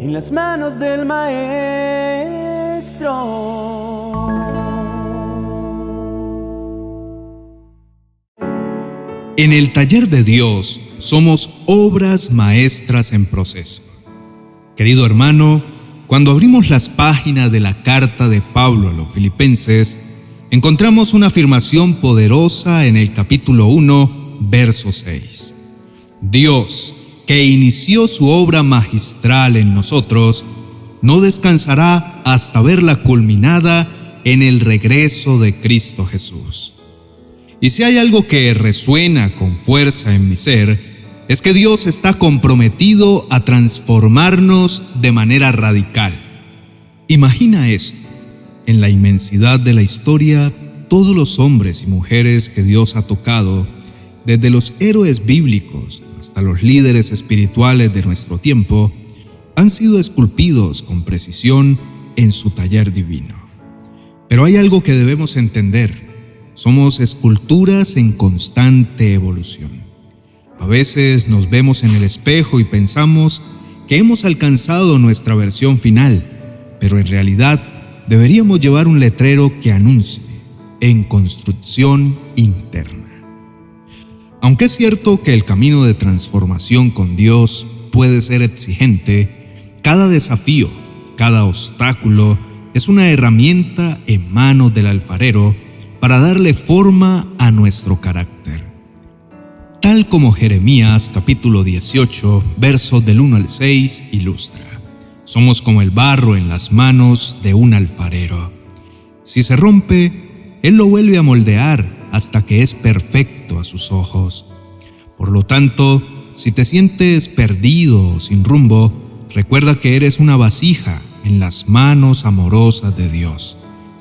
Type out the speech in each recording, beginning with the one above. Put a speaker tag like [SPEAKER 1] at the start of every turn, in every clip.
[SPEAKER 1] en las manos del Maestro.
[SPEAKER 2] En el taller de Dios somos obras maestras en proceso. Querido hermano, cuando abrimos las páginas de la carta de Pablo a los filipenses, encontramos una afirmación poderosa en el capítulo 1, verso 6. Dios, que inició su obra magistral en nosotros, no descansará hasta verla culminada en el regreso de Cristo Jesús. Y si hay algo que resuena con fuerza en mi ser, es que Dios está comprometido a transformarnos de manera radical. Imagina esto. En la inmensidad de la historia, todos los hombres y mujeres que Dios ha tocado, desde los héroes bíblicos hasta los líderes espirituales de nuestro tiempo, han sido esculpidos con precisión en su taller divino. Pero hay algo que debemos entender. Somos esculturas en constante evolución. A veces nos vemos en el espejo y pensamos que hemos alcanzado nuestra versión final, pero en realidad deberíamos llevar un letrero que anuncie en construcción interna. Aunque es cierto que el camino de transformación con Dios puede ser exigente, cada desafío, cada obstáculo es una herramienta en manos del alfarero para darle forma a nuestro carácter. Tal como Jeremías capítulo 18, versos del 1 al 6 ilustra. Somos como el barro en las manos de un alfarero. Si se rompe, Él lo vuelve a moldear hasta que es perfecto a sus ojos. Por lo tanto, si te sientes perdido o sin rumbo, recuerda que eres una vasija en las manos amorosas de Dios,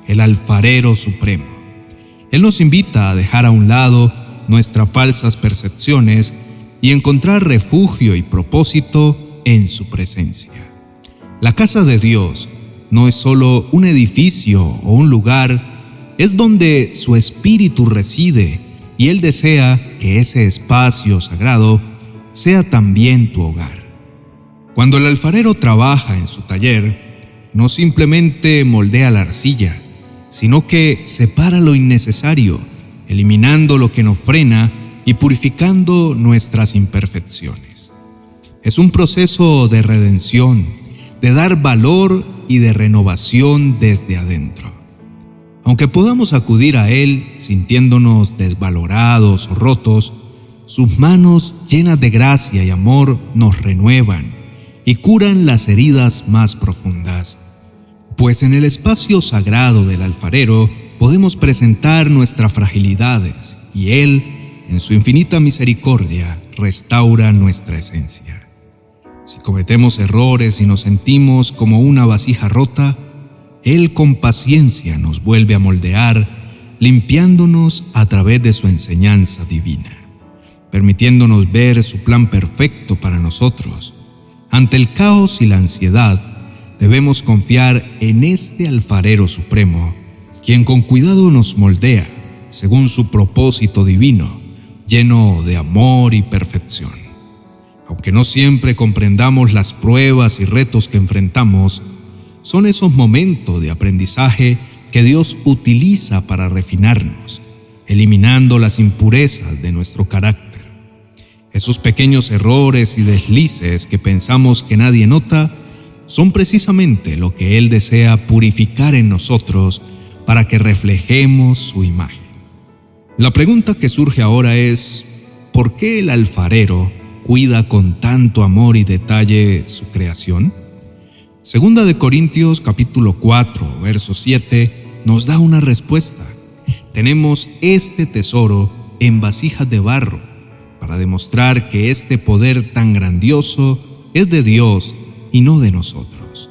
[SPEAKER 2] el alfarero supremo. Él nos invita a dejar a un lado nuestras falsas percepciones y encontrar refugio y propósito en su presencia. La casa de Dios no es solo un edificio o un lugar, es donde su espíritu reside y Él desea que ese espacio sagrado sea también tu hogar. Cuando el alfarero trabaja en su taller, no simplemente moldea la arcilla, sino que separa lo innecesario eliminando lo que nos frena y purificando nuestras imperfecciones. Es un proceso de redención, de dar valor y de renovación desde adentro. Aunque podamos acudir a Él sintiéndonos desvalorados o rotos, sus manos llenas de gracia y amor nos renuevan y curan las heridas más profundas. Pues en el espacio sagrado del alfarero, podemos presentar nuestras fragilidades y Él, en su infinita misericordia, restaura nuestra esencia. Si cometemos errores y nos sentimos como una vasija rota, Él con paciencia nos vuelve a moldear, limpiándonos a través de su enseñanza divina, permitiéndonos ver su plan perfecto para nosotros. Ante el caos y la ansiedad, debemos confiar en este alfarero supremo quien con cuidado nos moldea según su propósito divino, lleno de amor y perfección. Aunque no siempre comprendamos las pruebas y retos que enfrentamos, son esos momentos de aprendizaje que Dios utiliza para refinarnos, eliminando las impurezas de nuestro carácter. Esos pequeños errores y deslices que pensamos que nadie nota son precisamente lo que Él desea purificar en nosotros para que reflejemos su imagen. La pregunta que surge ahora es, ¿por qué el alfarero cuida con tanto amor y detalle su creación? Segunda de Corintios capítulo 4, verso 7 nos da una respuesta. Tenemos este tesoro en vasijas de barro para demostrar que este poder tan grandioso es de Dios y no de nosotros.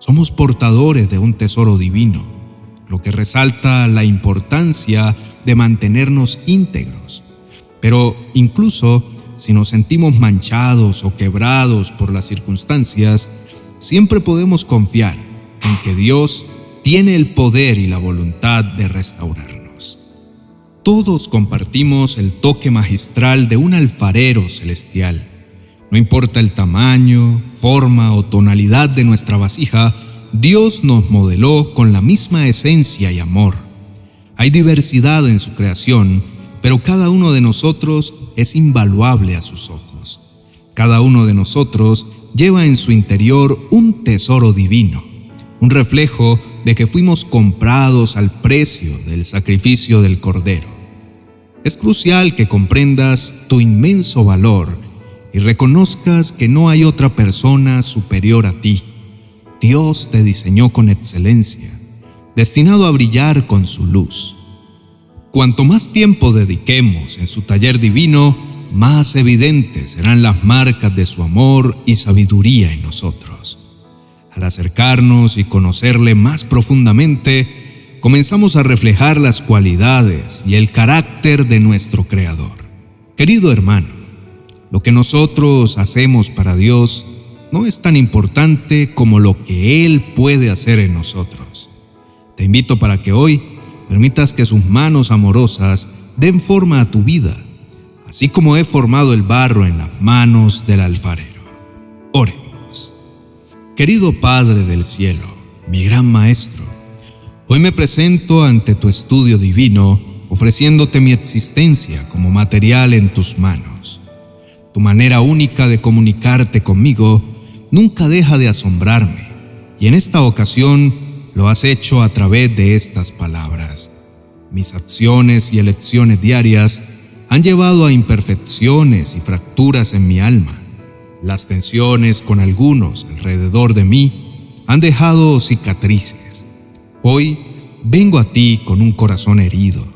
[SPEAKER 2] Somos portadores de un tesoro divino lo que resalta la importancia de mantenernos íntegros. Pero incluso si nos sentimos manchados o quebrados por las circunstancias, siempre podemos confiar en que Dios tiene el poder y la voluntad de restaurarnos. Todos compartimos el toque magistral de un alfarero celestial, No importa el tamaño, forma o tonalidad de nuestra vasija, Dios nos modeló con la misma esencia y amor. Hay diversidad en su creación, pero cada uno de nosotros es invaluable a sus ojos. Cada uno de nosotros lleva en su interior un tesoro divino, un reflejo de que fuimos comprados al precio del sacrificio del Cordero. Es crucial que comprendas tu inmenso valor y reconozcas que no hay otra persona superior a ti. Dios te diseñó con excelencia, destinado a brillar con su luz. Cuanto más tiempo dediquemos en su taller divino, más evidentes serán las marcas de su amor y sabiduría en nosotros. Al acercarnos y conocerle más profundamente, comenzamos a reflejar las cualidades y el carácter de nuestro Creador. Querido hermano, lo que nosotros hacemos para Dios no es tan importante como lo que Él puede hacer en nosotros. Te invito para que hoy permitas que sus manos amorosas den forma a tu vida, así como he formado el barro en las manos del alfarero. Oremos. Querido Padre del cielo, mi gran Maestro, hoy me presento ante tu estudio divino ofreciéndote mi existencia como material en tus manos. Tu manera única de comunicarte conmigo nunca deja de asombrarme, y en esta ocasión lo has hecho a través de estas palabras. Mis acciones y elecciones diarias han llevado a imperfecciones y fracturas en mi alma. Las tensiones con algunos alrededor de mí han dejado cicatrices. Hoy vengo a ti con un corazón herido,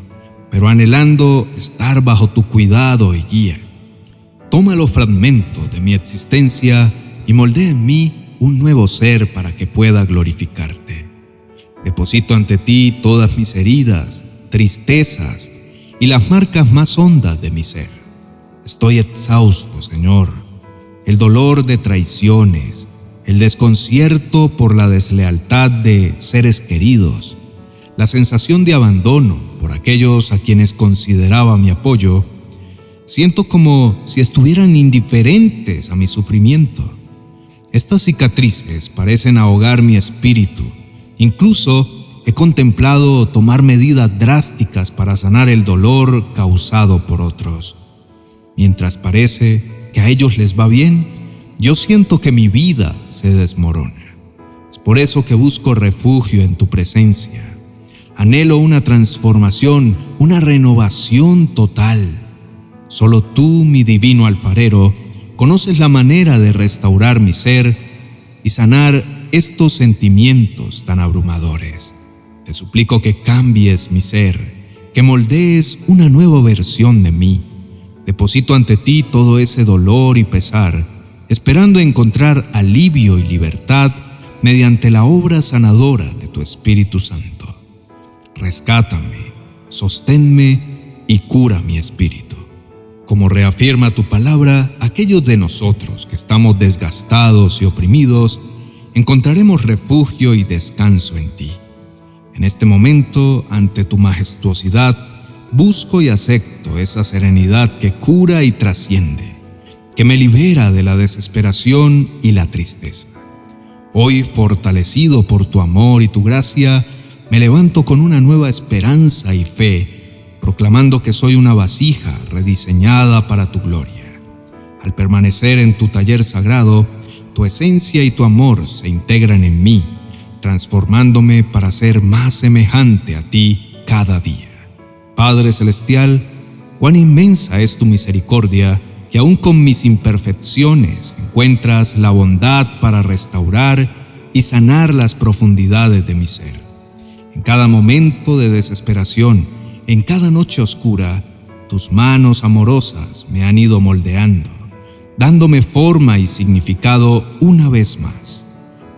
[SPEAKER 2] pero anhelando estar bajo tu cuidado y guía. Toma los fragmentos de mi existencia y moldea en mí un nuevo ser para que pueda glorificarte. Deposito ante ti todas mis heridas, tristezas y las marcas más hondas de mi ser. Estoy exhausto, Señor. El dolor de traiciones, el desconcierto por la deslealtad de seres queridos, la sensación de abandono por aquellos a quienes consideraba mi apoyo, siento como si estuvieran indiferentes a mi sufrimiento. Estas cicatrices parecen ahogar mi espíritu. Incluso he contemplado tomar medidas drásticas para sanar el dolor causado por otros. Mientras parece que a ellos les va bien, yo siento que mi vida se desmorona. Es por eso que busco refugio en tu presencia. Anhelo una transformación, una renovación total. Solo tú, mi divino alfarero, conoces la manera de restaurar mi ser y sanar estos sentimientos tan abrumadores. Te suplico que cambies mi ser, que moldees una nueva versión de mí. Deposito ante ti todo ese dolor y pesar, esperando encontrar alivio y libertad mediante la obra sanadora de tu Espíritu Santo. Rescátame, sosténme y cura mi espíritu. Como reafirma tu palabra, aquellos de nosotros que estamos desgastados y oprimidos, encontraremos refugio y descanso en ti. En este momento, ante tu majestuosidad, busco y acepto esa serenidad que cura y trasciende, que me libera de la desesperación y la tristeza. Hoy, fortalecido por tu amor y tu gracia, me levanto con una nueva esperanza y fe proclamando que soy una vasija rediseñada para tu gloria. Al permanecer en tu taller sagrado, tu esencia y tu amor se integran en mí, transformándome para ser más semejante a ti cada día. Padre Celestial, cuán inmensa es tu misericordia, que aun con mis imperfecciones encuentras la bondad para restaurar y sanar las profundidades de mi ser. En cada momento de desesperación, en cada noche oscura, tus manos amorosas me han ido moldeando, dándome forma y significado una vez más.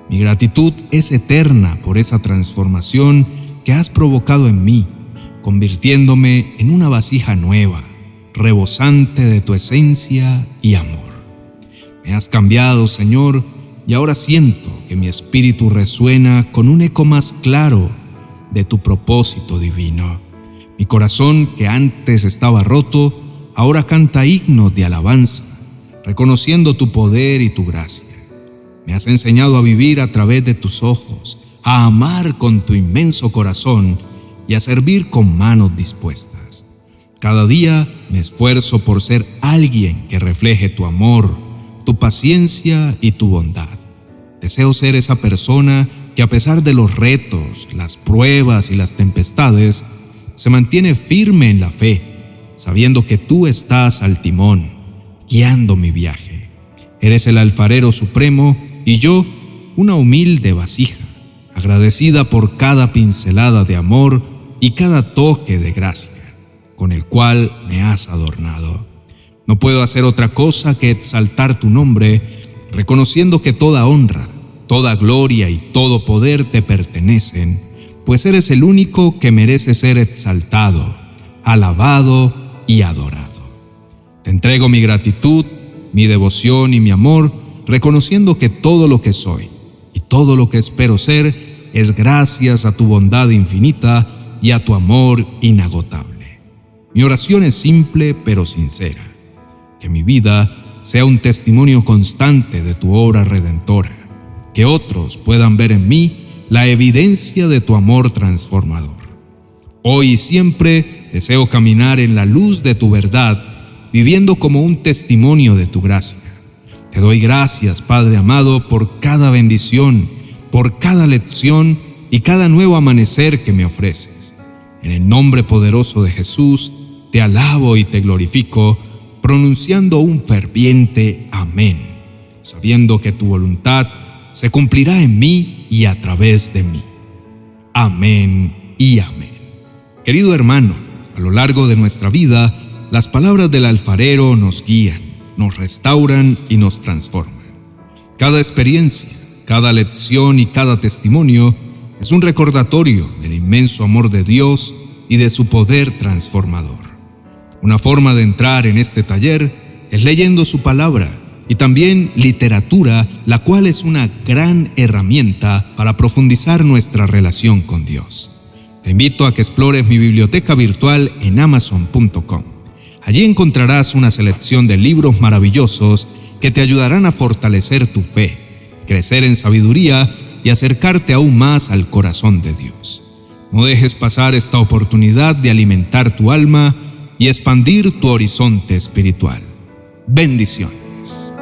[SPEAKER 2] Mi gratitud es eterna por esa transformación que has provocado en mí, convirtiéndome en una vasija nueva, rebosante de tu esencia y amor. Me has cambiado, Señor, y ahora siento que mi espíritu resuena con un eco más claro de tu propósito divino. Mi corazón, que antes estaba roto, ahora canta himnos de alabanza, reconociendo tu poder y tu gracia. Me has enseñado a vivir a través de tus ojos, a amar con tu inmenso corazón y a servir con manos dispuestas. Cada día me esfuerzo por ser alguien que refleje tu amor, tu paciencia y tu bondad. Deseo ser esa persona que a pesar de los retos, las pruebas y las tempestades, se mantiene firme en la fe, sabiendo que tú estás al timón, guiando mi viaje. Eres el alfarero supremo y yo una humilde vasija, agradecida por cada pincelada de amor y cada toque de gracia, con el cual me has adornado. No puedo hacer otra cosa que exaltar tu nombre, reconociendo que toda honra, toda gloria y todo poder te pertenecen, pues eres el único que merece ser exaltado, alabado y adorado. Te entrego mi gratitud, mi devoción y mi amor, reconociendo que todo lo que soy y todo lo que espero ser es gracias a tu bondad infinita y a tu amor inagotable. Mi oración es simple pero sincera, que mi vida sea un testimonio constante de tu obra redentora que otros puedan ver en mí la evidencia de tu amor transformador. Hoy y siempre deseo caminar en la luz de tu verdad, viviendo como un testimonio de tu gracia. Te doy gracias, Padre amado, por cada bendición, por cada lección y cada nuevo amanecer que me ofreces. En el nombre poderoso de Jesús, te alabo y te glorifico, pronunciando un ferviente amén, sabiendo que tu voluntad se cumplirá en mí y a través de mí. Amén y amén. Querido hermano, a lo largo de nuestra vida, las palabras del alfarero nos guían, nos restauran y nos transforman. Cada experiencia, cada lección y cada testimonio es un recordatorio del inmenso amor de Dios y de su poder transformador. Una forma de entrar en este taller es leyendo su palabra y también literatura, la cual es una gran herramienta para profundizar nuestra relación con Dios. Te invito a que explores mi biblioteca virtual en amazon.com. Allí encontrarás una selección de libros maravillosos que te ayudarán a fortalecer tu fe, crecer en sabiduría y acercarte aún más al corazón de Dios. No dejes pasar esta oportunidad de alimentar tu alma y expandir tu horizonte espiritual. Bendiciones.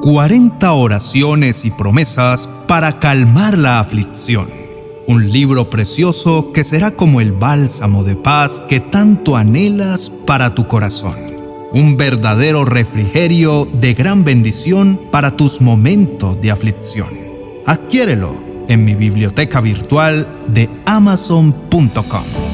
[SPEAKER 1] 40 oraciones y promesas para calmar la aflicción. Un libro precioso que será como el bálsamo de paz que tanto anhelas para tu corazón. Un verdadero refrigerio de gran bendición para tus momentos de aflicción. Adquiérelo en mi biblioteca virtual de amazon.com.